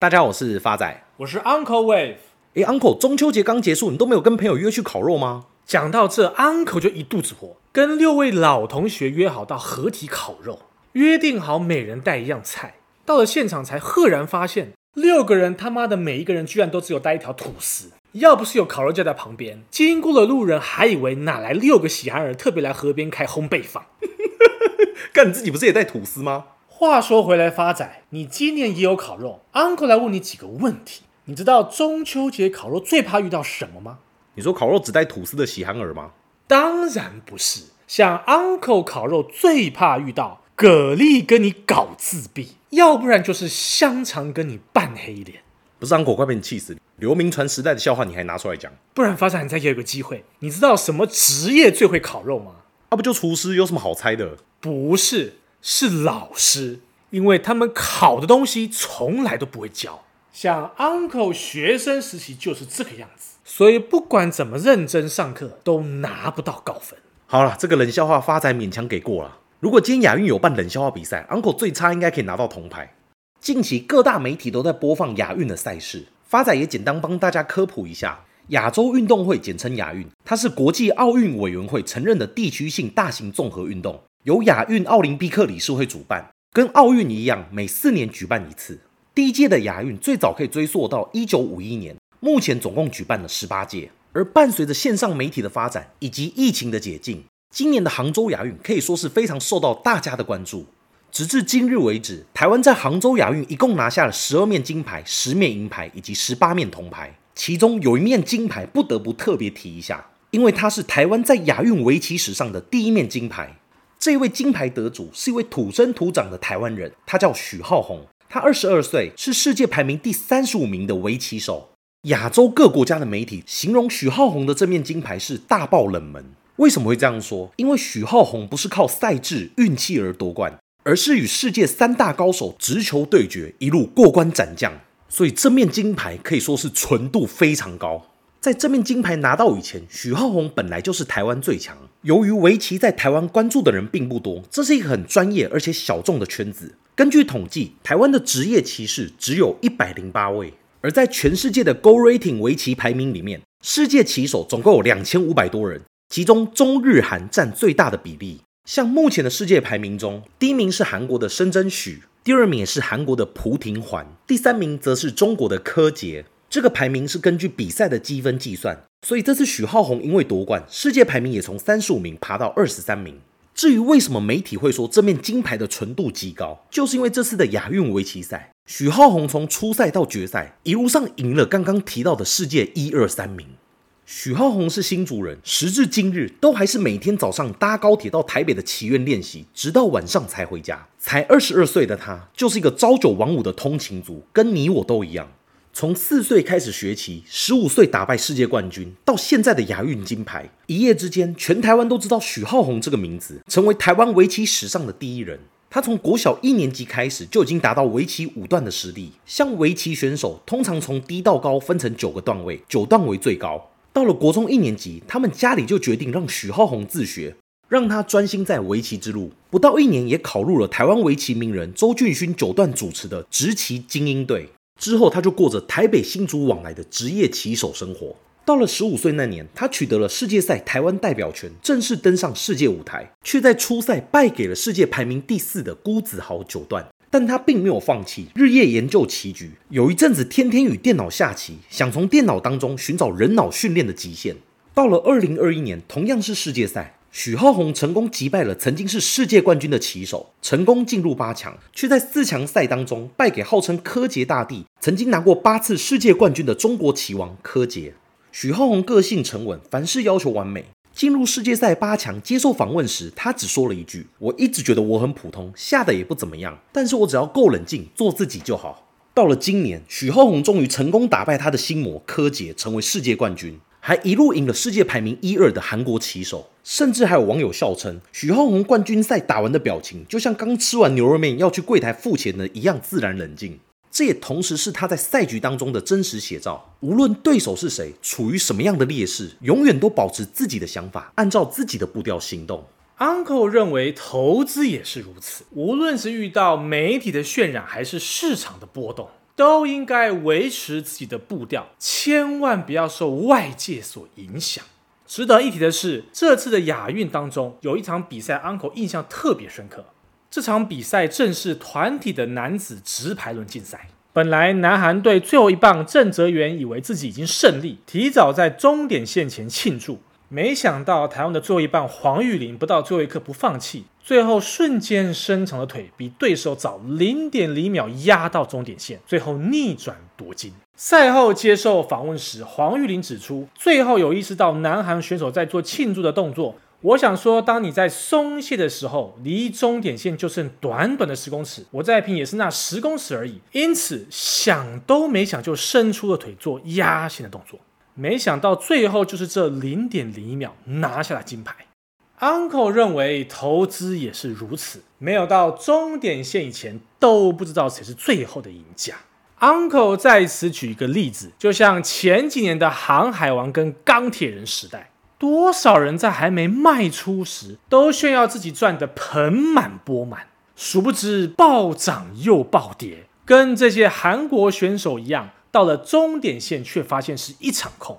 大家好，我是发仔，我是 Uncle Wave。哎，Uncle，中秋节刚结束，你都没有跟朋友约去烤肉吗？讲到这，Uncle 就一肚子火，跟六位老同学约好到合体烤肉，约定好每人带一样菜。到了现场才赫然发现，六个人他妈的每一个人居然都只有带一条吐司。要不是有烤肉架在旁边，经过的路人还以为哪来六个喜憨儿特别来河边开烘焙坊。干，你自己不是也带吐司吗？话说回来，发仔，你今年也有烤肉？Uncle 来问你几个问题。你知道中秋节烤肉最怕遇到什么吗？你说烤肉只带吐司的喜憨儿吗？当然不是。像 Uncle 烤肉最怕遇到蛤蜊跟你搞自闭，要不然就是香肠跟你扮黑脸。不是 Uncle 快被你气死！刘铭传时代的笑话你还拿出来讲？不然发仔你再给我个机会。你知道什么职业最会烤肉吗？啊，不就厨师？有什么好猜的？不是。是老师，因为他们考的东西从来都不会教。像 Uncle 学生时期就是这个样子，所以不管怎么认真上课，都拿不到高分。好了，这个冷笑话发仔勉强给过了。如果今天亚运有办冷笑话比赛，Uncle 最差应该可以拿到铜牌。近期各大媒体都在播放亚运的赛事，发仔也简单帮大家科普一下：亚洲运动会简称亚运，它是国际奥运委员会承认的地区性大型综合运动。由亚运奥林匹克理事会主办，跟奥运一样，每四年举办一次。第一届的亚运最早可以追溯到一九五一年，目前总共举办了十八届。而伴随着线上媒体的发展以及疫情的解禁，今年的杭州亚运可以说是非常受到大家的关注。直至今日为止，台湾在杭州亚运一共拿下了十二面金牌、十面银牌以及十八面铜牌，其中有一面金牌不得不特别提一下，因为它是台湾在亚运围棋史上的第一面金牌。这一位金牌得主是一位土生土长的台湾人，他叫许浩鸿。他二十二岁，是世界排名第三十五名的围棋手。亚洲各国家的媒体形容许浩鸿的这面金牌是大爆冷门。为什么会这样说？因为许浩鸿不是靠赛制运气而夺冠，而是与世界三大高手直球对决，一路过关斩将。所以这面金牌可以说是纯度非常高。在这面金牌拿到以前，许浩鸿本来就是台湾最强。由于围棋在台湾关注的人并不多，这是一个很专业而且小众的圈子。根据统计，台湾的职业棋士只有一百零八位，而在全世界的 GoRating 围棋排名里面，世界棋手总共有两千五百多人，其中中日韩占最大的比例。像目前的世界排名中，第一名是韩国的申真许，第二名也是韩国的朴廷桓，第三名则是中国的柯洁。这个排名是根据比赛的积分计算，所以这次许浩宏因为夺冠，世界排名也从三十五名爬到二十三名。至于为什么媒体会说这面金牌的纯度极高，就是因为这次的亚运围棋赛，许浩宏从初赛到决赛一路上赢了刚刚提到的世界一二三名。许浩宏是新竹人，时至今日都还是每天早上搭高铁到台北的棋院练习，直到晚上才回家。才二十二岁的他，就是一个朝九晚五的通勤族，跟你我都一样。从四岁开始学棋，十五岁打败世界冠军，到现在的亚运金牌，一夜之间，全台湾都知道许浩鸿这个名字，成为台湾围棋史上的第一人。他从国小一年级开始就已经达到围棋五段的实力。像围棋选手，通常从低到高分成九个段位，九段为最高。到了国中一年级，他们家里就决定让许浩鸿自学，让他专心在围棋之路。不到一年，也考入了台湾围棋名人周俊勋九段主持的职棋精英队。之后，他就过着台北新竹往来的职业棋手生活。到了十五岁那年，他取得了世界赛台湾代表权，正式登上世界舞台，却在初赛败给了世界排名第四的辜子豪九段。但他并没有放弃，日夜研究棋局，有一阵子天天与电脑下棋，想从电脑当中寻找人脑训练的极限。到了二零二一年，同样是世界赛。许浩鸿成功击败了曾经是世界冠军的棋手，成功进入八强，却在四强赛当中败给号称柯洁大帝、曾经拿过八次世界冠军的中国棋王柯洁。许浩鸿个性沉稳，凡事要求完美。进入世界赛八强接受访问时，他只说了一句：“我一直觉得我很普通，下的也不怎么样，但是我只要够冷静，做自己就好。”到了今年，许浩鸿终于成功打败他的心魔柯洁，成为世界冠军。还一路赢了世界排名一二的韩国棋手，甚至还有网友笑称许浩鸿冠军赛打完的表情，就像刚吃完牛肉面要去柜台付钱的一样自然冷静。这也同时是他在赛局当中的真实写照。无论对手是谁，处于什么样的劣势，永远都保持自己的想法，按照自己的步调行动。Uncle 认为投资也是如此，无论是遇到媒体的渲染，还是市场的波动。都应该维持自己的步调，千万不要受外界所影响。值得一提的是，这次的亚运当中有一场比赛，Uncle 印象特别深刻。这场比赛正是团体的男子直排轮竞赛。本来南韩队最后一棒郑哲元以为自己已经胜利，提早在终点线前庆祝。没想到台湾的最后一棒黄玉玲不到最后一刻不放弃，最后瞬间伸长的腿比对手早零点零秒压到终点线，最后逆转夺金。赛后接受访问时，黄玉玲指出，最后有意识到南韩选手在做庆祝的动作。我想说，当你在松懈的时候，离终点线就剩短短的十公尺，我在拼也是那十公尺而已。因此想都没想就伸出了腿做压线的动作，没想到最后就是这零点零一秒拿下了金牌。Uncle 认为投资也是如此，没有到终点线以前都不知道谁是最后的赢家。Uncle 在此举一个例子，就像前几年的航海王跟钢铁人时代。多少人在还没卖出时都炫耀自己赚得盆满钵满，殊不知暴涨又暴跌，跟这些韩国选手一样，到了终点线却发现是一场空。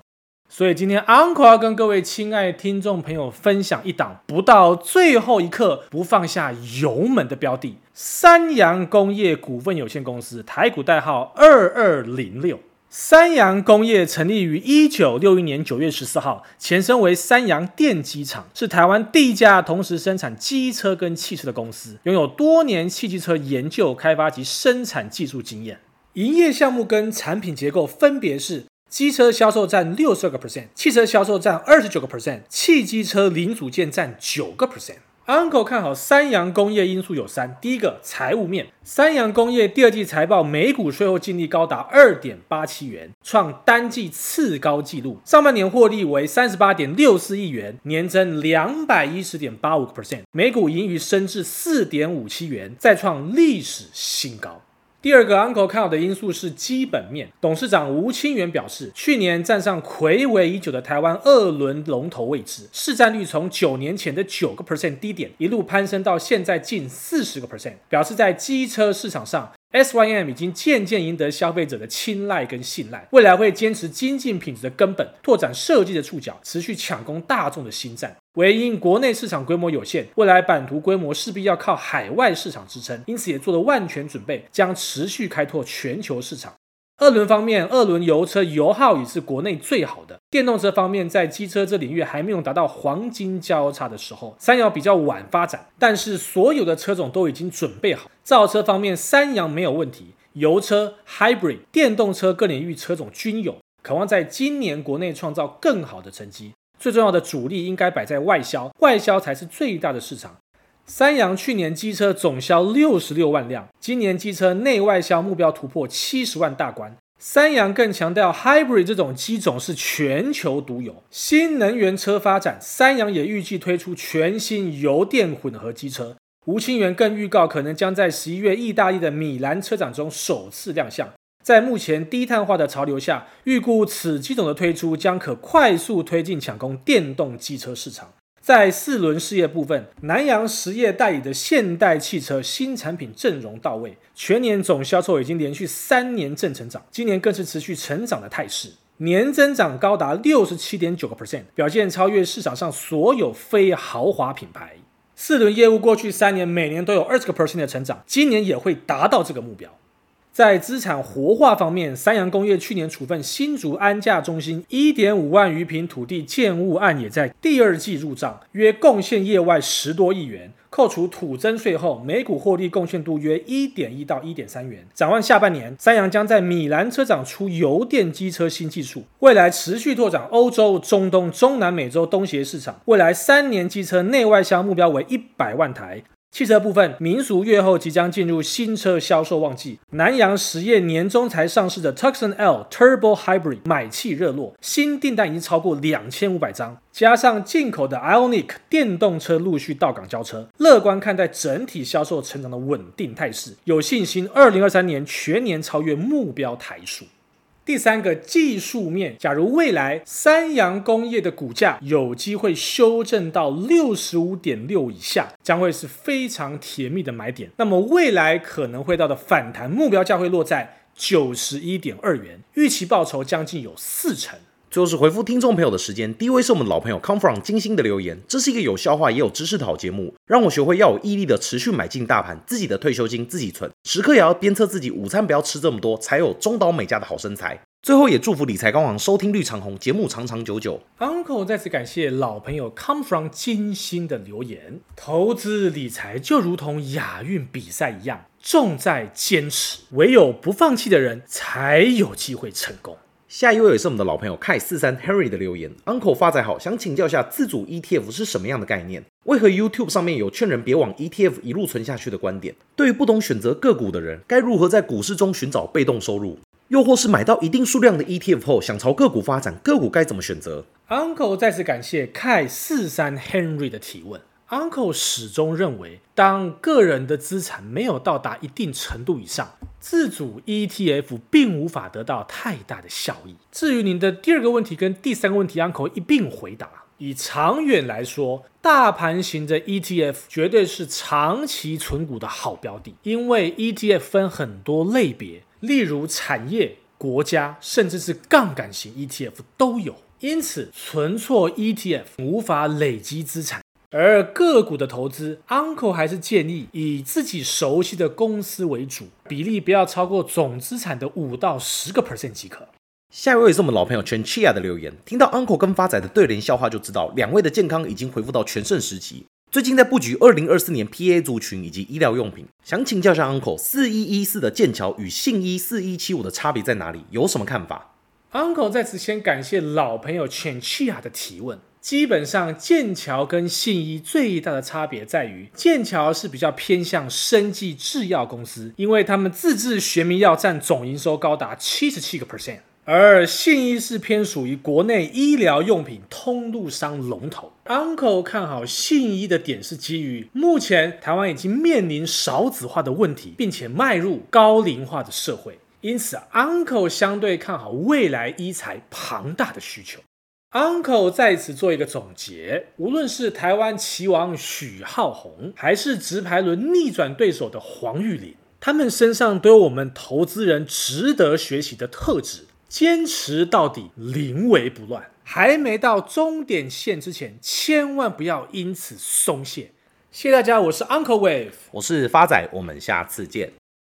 所以今天 Uncle 要跟各位亲爱听众朋友分享一档不到最后一刻不放下油门的标的——三洋工业股份有限公司，台股代号二二零六。三洋工业成立于一九六一年九月十四号，前身为三洋电机厂，是台湾第一家同时生产机车跟汽车的公司，拥有多年汽机车研究、开发及生产技术经验。营业项目跟产品结构分别是：机车销售占六十个 percent，汽车销售占二十九个 percent，汽机车零组件占九个 percent。Uncle 看好三阳工业因素有三：第一个，财务面，三阳工业第二季财报每股税后净利高达二点八七元，创单季次高纪录；上半年获利为三十八点六四亿元，年增两百一十点八五个 percent，每股盈余升至四点五七元，再创历史新高。第二个 Uncle 看好的因素是基本面。董事长吴清源表示，去年站上睽违已久的台湾二轮龙头位置，市占率从九年前的九个 percent 低点一路攀升到现在近四十个 percent，表示在机车市场上。SYM 已经渐渐赢得消费者的青睐跟信赖，未来会坚持精进品质的根本，拓展设计的触角，持续抢攻大众的心战。唯因国内市场规模有限，未来版图规模势必要靠海外市场支撑，因此也做了万全准备，将持续开拓全球市场。二轮方面，二轮油车油耗也是国内最好的。电动车方面，在机车这领域还没有达到黄金交叉的时候，三阳比较晚发展，但是所有的车种都已经准备好。造车方面，三阳没有问题，油车、Hybrid、电动车各领域车种均有，渴望在今年国内创造更好的成绩。最重要的主力应该摆在外销，外销才是最大的市场。三阳去年机车总销六十六万辆，今年机车内外销目标突破七十万大关。三阳更强调，Hybrid 这种机种是全球独有。新能源车发展，三阳也预计推出全新油电混合机车。吴清源更预告，可能将在十一月意大利的米兰车展中首次亮相。在目前低碳化的潮流下，预估此机种的推出将可快速推进抢攻电动机车市场。在四轮事业部分，南阳实业代理的现代汽车新产品阵容到位，全年总销售已经连续三年正成长，今年更是持续成长的态势，年增长高达六十七点九个 percent，表现超越市场上所有非豪华品牌。四轮业务过去三年每年都有二十个 percent 的成长，今年也会达到这个目标。在资产活化方面，三洋工业去年处分新竹安驾中心一点五万余坪土地建物案，也在第二季入账，约贡献业外十多亿元。扣除土增税后，每股获利贡献度约一点一到一点三元。展望下半年，三洋将在米兰车展出油电机车新技术，未来持续拓展欧洲、中东、中南美洲、东协市场。未来三年机车内外销目标为一百万台。汽车部分，民俗月后即将进入新车销售旺季。南阳实业年中才上市的 Tucson L Turbo Hybrid 买气热络，新订单已经超过两千五百张。加上进口的 Ionic 电动车陆续到港交车，乐观看待整体销售成长的稳定态势，有信心二零二三年全年超越目标台数。第三个技术面，假如未来三洋工业的股价有机会修正到六十五点六以下，将会是非常甜蜜的买点。那么未来可能会到的反弹目标价会落在九十一点二元，预期报酬将近有四成。最后是回复听众朋友的时间，第一位是我们老朋友 Come From 金星的留言，这是一个有笑话也有知识的好节目，让我学会要有毅力的持续买进大盘，自己的退休金自己存，时刻也要鞭策自己午餐不要吃这么多，才有中岛美嘉的好身材。最后也祝福理财高昂收听率长虹，节目长长久久。Uncle 再次感谢老朋友 Come From 金星的留言。投资理财就如同亚运比赛一样，重在坚持，唯有不放弃的人才有机会成功。下一位也是我们的老朋友 Kai 四三 Henry 的留言。Uncle 发财好，想请教一下自主 ETF 是什么样的概念？为何 YouTube 上面有劝人别往 ETF 一路存下去的观点？对于不懂选择个股的人，该如何在股市中寻找被动收入？又或是买到一定数量的 ETF 后，想朝个股发展，个股该怎么选择？Uncle 再次感谢 Kai 四三 Henry 的提问。Uncle 始终认为，当个人的资产没有到达一定程度以上，自主 ETF 并无法得到太大的效益。至于您的第二个问题跟第三个问题，Uncle 一并回答。以长远来说，大盘型的 ETF 绝对是长期存股的好标的，因为 ETF 分很多类别。例如产业、国家，甚至是杠杆型 ETF 都有，因此存错 ETF 无法累积资产。而个股的投资，Uncle 还是建议以自己熟悉的公司为主，比例不要超过总资产的五到十个 percent 即可。下一位是我们老朋友全 Chia 的留言，听到 Uncle 跟发仔的对联笑话就知道，两位的健康已经恢复到全盛时期。最近在布局二零二四年 PA 族群以及医疗用品，想请教一下 Uncle，四一一四的剑桥与信一四一七五的差别在哪里？有什么看法？Uncle 在此先感谢老朋友 Chenchia 的提问。基本上，剑桥跟信一最大的差别在于，剑桥是比较偏向生技制药公司，因为他们自制学名药占总营收高达七十七个 percent。而信一是偏属于国内医疗用品通路商龙头。Uncle 看好信一的点是基于目前台湾已经面临少子化的问题，并且迈入高龄化的社会，因此 Uncle 相对看好未来医材庞大的需求。Uncle 在此做一个总结，无论是台湾棋王许浩鸿，还是直排轮逆转对手的黄玉霖，他们身上都有我们投资人值得学习的特质。坚持到底，临危不乱。还没到终点线之前，千万不要因此松懈。谢谢大家，我是 Uncle Wave，我是发仔，我们下次见。